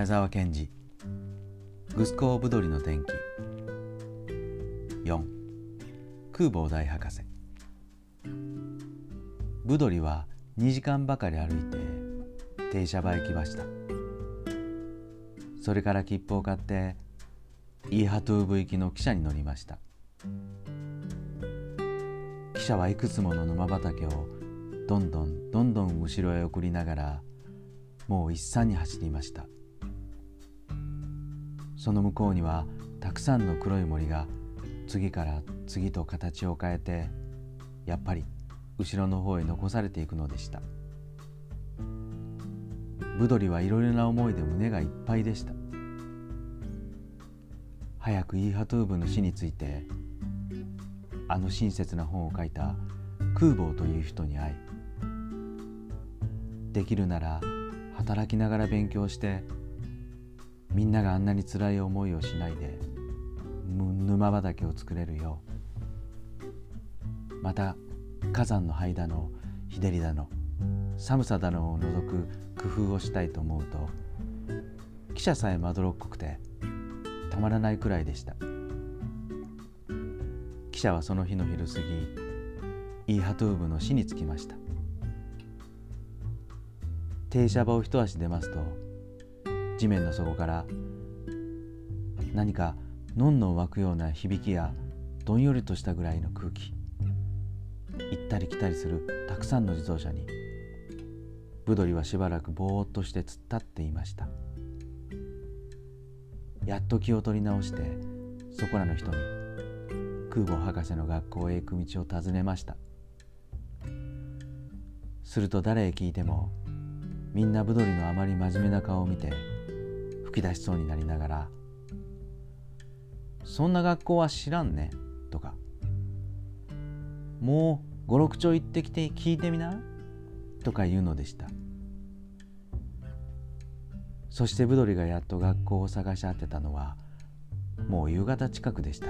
宮沢賢治。グスコーブドリの天気。4空母大博士。ブドリは2時間ばかり歩いて停車場へ来ました。それから切符を買ってイーハトゥーブ行きの汽車に乗りました。汽車はいくつもの沼畑をどんどんどんどん後ろへ送りながらもう一山に走りました。その向こうにはたくさんの黒い森が次から次と形を変えてやっぱり後ろの方へ残されていくのでした。ブドリはいろいろな思いで胸がいっぱいでした。早くイーハトゥーブの死についてあの親切な本を書いた空母という人に会いできるなら働きながら勉強してみんながあんなに辛い思いをしないで沼畑を作れるようまた火山の灰だの日照りだの寒さだのを除く工夫をしたいと思うと記者さえまどろっこくてたまらないくらいでした。記者はその日の昼過ぎイーハトゥーブの死につきました。停車場を一足出ますと地面の底から何かのんのん湧くような響きやどんよりとしたぐらいの空気。行ったり来たりするたくさんの自動車に。ブドリはしばらくぼーっとして突っ立っていました。やっと気を取り直してそこらの人に空母博士の学校へ行く道を尋ねました。すると誰へ聞いてもみんなブドリのあまり真面目な顔を見て吹き出しそうになりながら「そんな学校は知らんね」とか「もう五六丁行ってきて聞いてみな」とか言うのでした。そしてブドリがやっと学校を探し当てたのはもう夕方近くでした。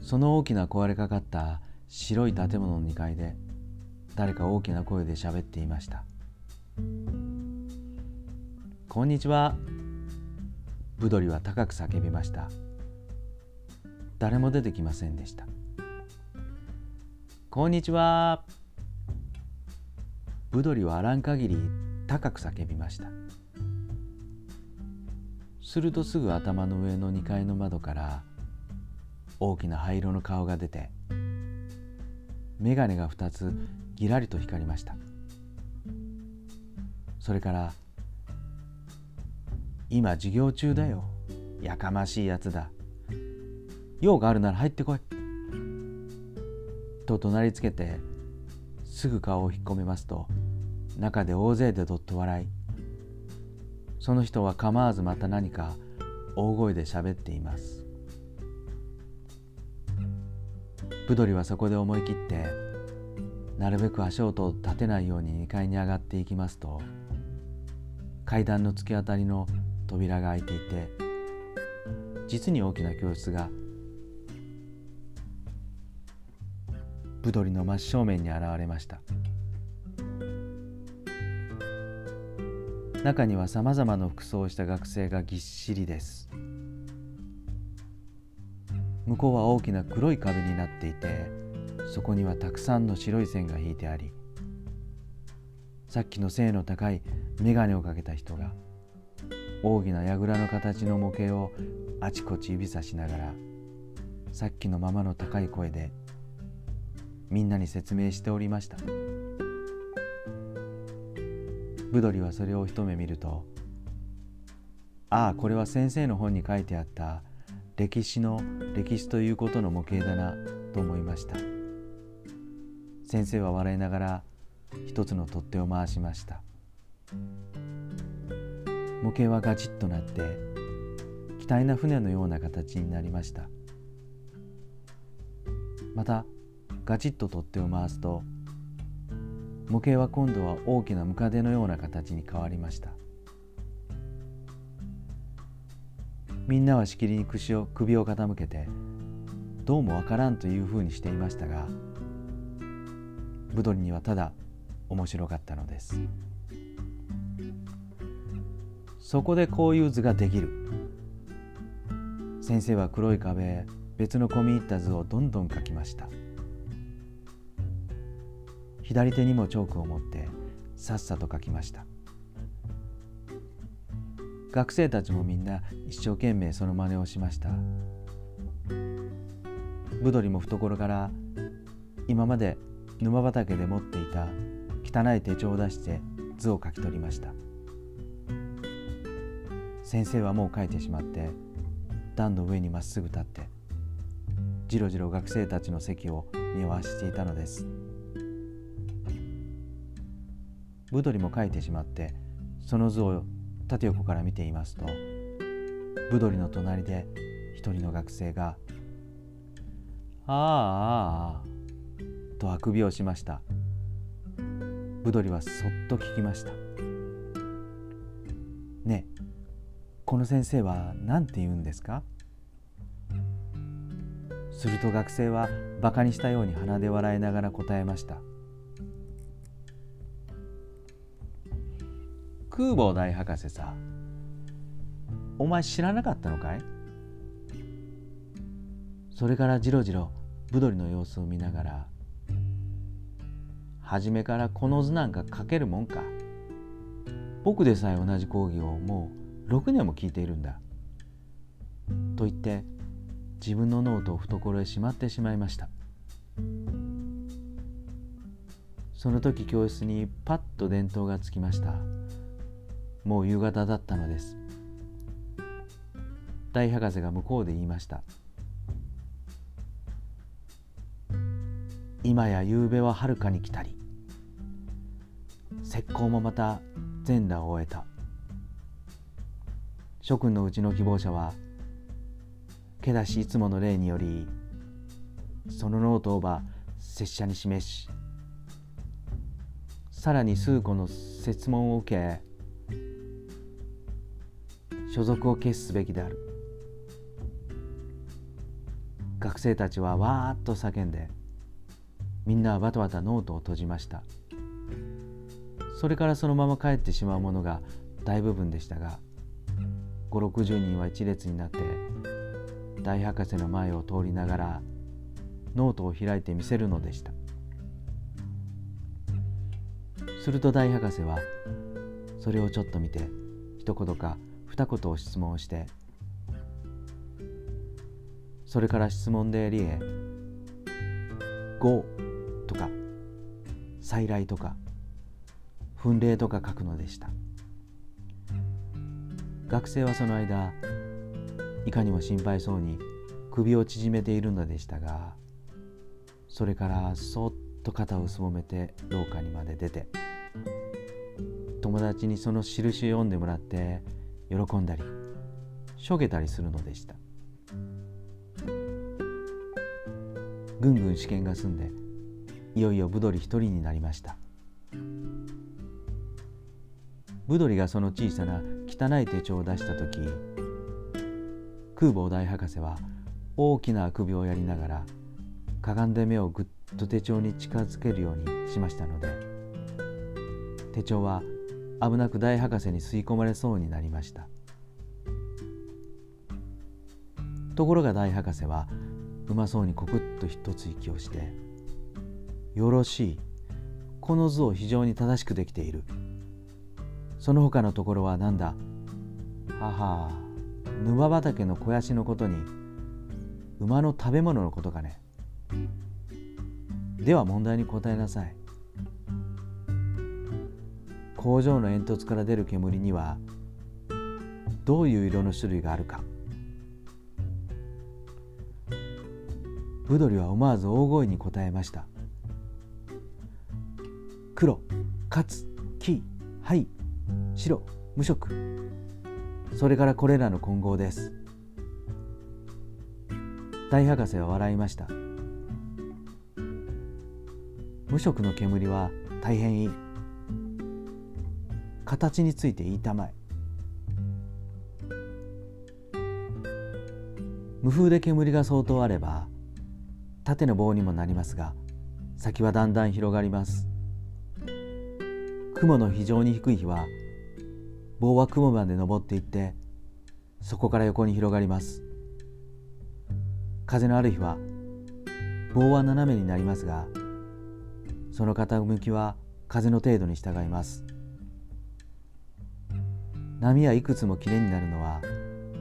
その大きな壊れかかった白い建物の2階で誰か大きな声で喋っていました。こんにちは。ブドリは高く叫びました。誰も出てきませんでした。こんにちは。ブドリはあらん限り高く叫びました。するとすぐ頭の上の2階の窓から大きな灰色の顔が出て眼鏡が2つぎらりと光りました。それから「今授業中だよ。やかましいやつだ。用があるなら入ってこい」と怒鳴りつけてすぐ顔を引っ込めますと中で大勢でどっと笑い。その人は構わずまた何か大声で喋っています。ブドリはそこで思い切ってなるべく足音を立てないように2階に上がっていきますと階段の突き当たりの扉が開いていて実に大きな教室がブドリの真正面に現れました。中にはさまざまな服装をした学生がぎっしりです。向こうは大きな黒い壁になっていてそこにはたくさんの白い線が引いてありさっきの背の高い眼鏡をかけた人が大きな櫓の形の模型をあちこち指さしながらさっきのままの高い声でみんなに説明しておりましたブドリはそれを一目見るとああこれは先生の本に書いてあった歴史の歴史ということの模型だなと思いました。先生は笑いながら一つの取っ手を回しました模型はガチッとなって機体な船のような形になりました。またガチッと取っ手を回すと模型は今度は大きなムカデのような形に変わりました。みんなはしきりに首を首を傾けてどうもわからんというふうにしていましたがブドリにはただ面白かったのです。そこでこういう図ができる。先生は黒い壁へ別の込み入った図をどんどん描きました。左手にもチョークを持ってさっさと描きました。学生たちもみんな一生懸命その真似をしました。ブドリも懐から今まで沼畑で持っていた汚い手帳を出して図を書き取りました。先生はもう書いてしまって段の上にまっすぐ立ってじろじろ学生たちの席を見回していたのです。ブドリも書いてしまってその図を縦横から見ていますとブドリの隣で一人の学生が「ああああ」とあくびをしました。ブドリはそっと聞きました「この先生は何て言うんですか?」すると学生はバカにしたように鼻で笑いながら答えました。空母大博士さお前知らなかったのかい？それからじろじろブドリの様子を見ながら初めからこの図なんか書けるもんか。僕でさえ同じ講義をもう6年も聞いているんだ。と言って自分のノートを懐へしまってしまいました。その時教室にパッと電灯がつきました。もう夕方だったのです。大博士が向こうで言いました。今や夕べははるかに来たり。石膏もまた全裸を終えた。諸君のうちの希望者はけだしいつもの例によりそのノートをば拙者に示しさらに数個の設問を受け所属を決すべきである。学生たちはわーっと叫んでみんなはバタバタノートを閉じました。それからそのまま帰ってしまうものが大部分でしたが5、60人は一列になって大博士の前を通りながらノートを開いて見せるのでした。すると大博士はそれをちょっと見て一言か二言を質問してそれから質問で理へ「語」とか「再来」とか「訓令」とか書くのでした。学生はその間いかにも心配そうに首を縮めているのでしたがそれからそっと肩をすぼめて廊下にまで出て友達にその印を読んでもらって喜んだりしょげたりするのでした。ぐんぐん試験が済んでいよいよブドリ一人になりました。ブドリがその小さな汚い手帳を出した時空母大博士は大きなあくびをやりながらかがんで目をぐっと手帳に近づけるようにしましたので手帳は危なく大博士に吸い込まれそうになりました。ところが大博士はうまそうにコクッと一つ息をして「よろしいこの図を非常に正しくできている。その他のところは何だ？はは。沼畑の肥やしのことに馬の食べ物のことかね。では問題に答えなさい。工場の煙突から出る煙にはどういう色の種類があるか。ブドリは思わず大声に答えました。黒、かつ、黄、灰、白、無色。それからこれらの混合です。大博士は笑いました。無色の煙は大変いい。形について言いたまえ。無風で煙が相当あれば縦の棒にもなりますが先はだんだん広がります。雲の非常に低い日は棒は雲まで登っていってそこから横に広がります。風のある日は棒は斜めになりますがその傾きは風の程度に従います。波はいくつもきれいになるのは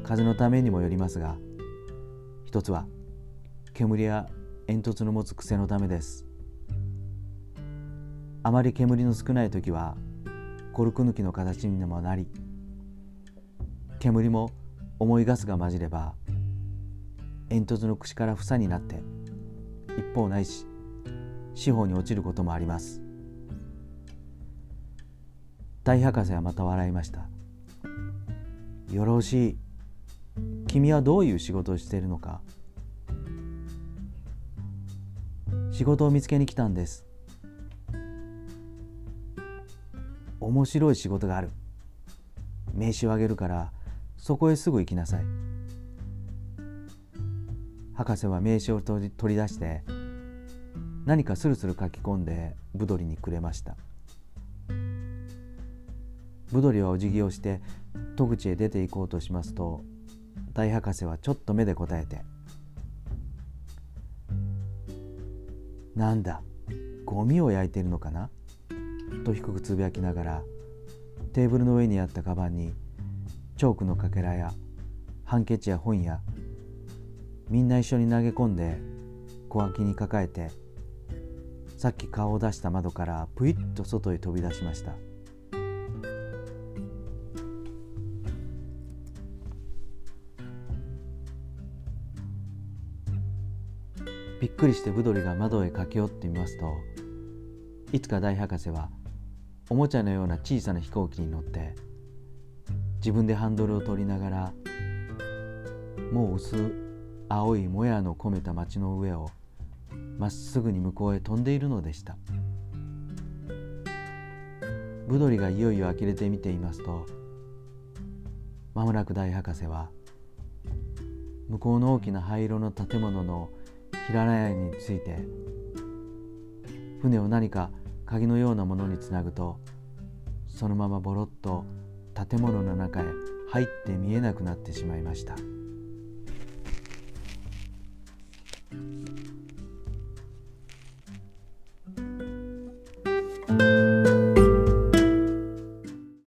風のためにもよりますが一つは煙や煙突の持つ癖のためです。あまり煙の少ない時はコルク抜きの形にもなり煙も重いガスが混じれば煙突の口から房になって一方ないし四方に落ちることもあります。大博士はまた笑いました。よろしい。君はどういう仕事をしているのか。仕事を見つけに来たんです。面白い仕事がある。名刺をあげるからそこへすぐ行きなさい。博士は名刺を取り出して何かスルスル書き込んでブドリにくれました。ブドリはお辞儀をして戸口へ出て行こうとしますと大博士はちょっと目で答えて「なんだゴミを焼いているのかな?」と低くつぶやきながらテーブルの上にあったカバンにチョークのかけらやハンケチや本やみんな一緒に投げ込んで小脇に抱えてさっき顔を出した窓からぷいっと外へ飛び出しました。びっくりしてブドリが窓へ駆け寄ってみますといつか大博士はおもちゃのような小さな飛行機に乗って自分でハンドルを取りながらもう薄青いもやの込めた町の上をまっすぐに向こうへ飛んでいるのでした。ブドリがいよいよ呆れて見ていますとまもなく大博士は向こうの大きな灰色の建物の平ら屋について船を何か鍵のようなものにつなぐとそのままぼろっと建物の中へ入って見えなくなってしまいました。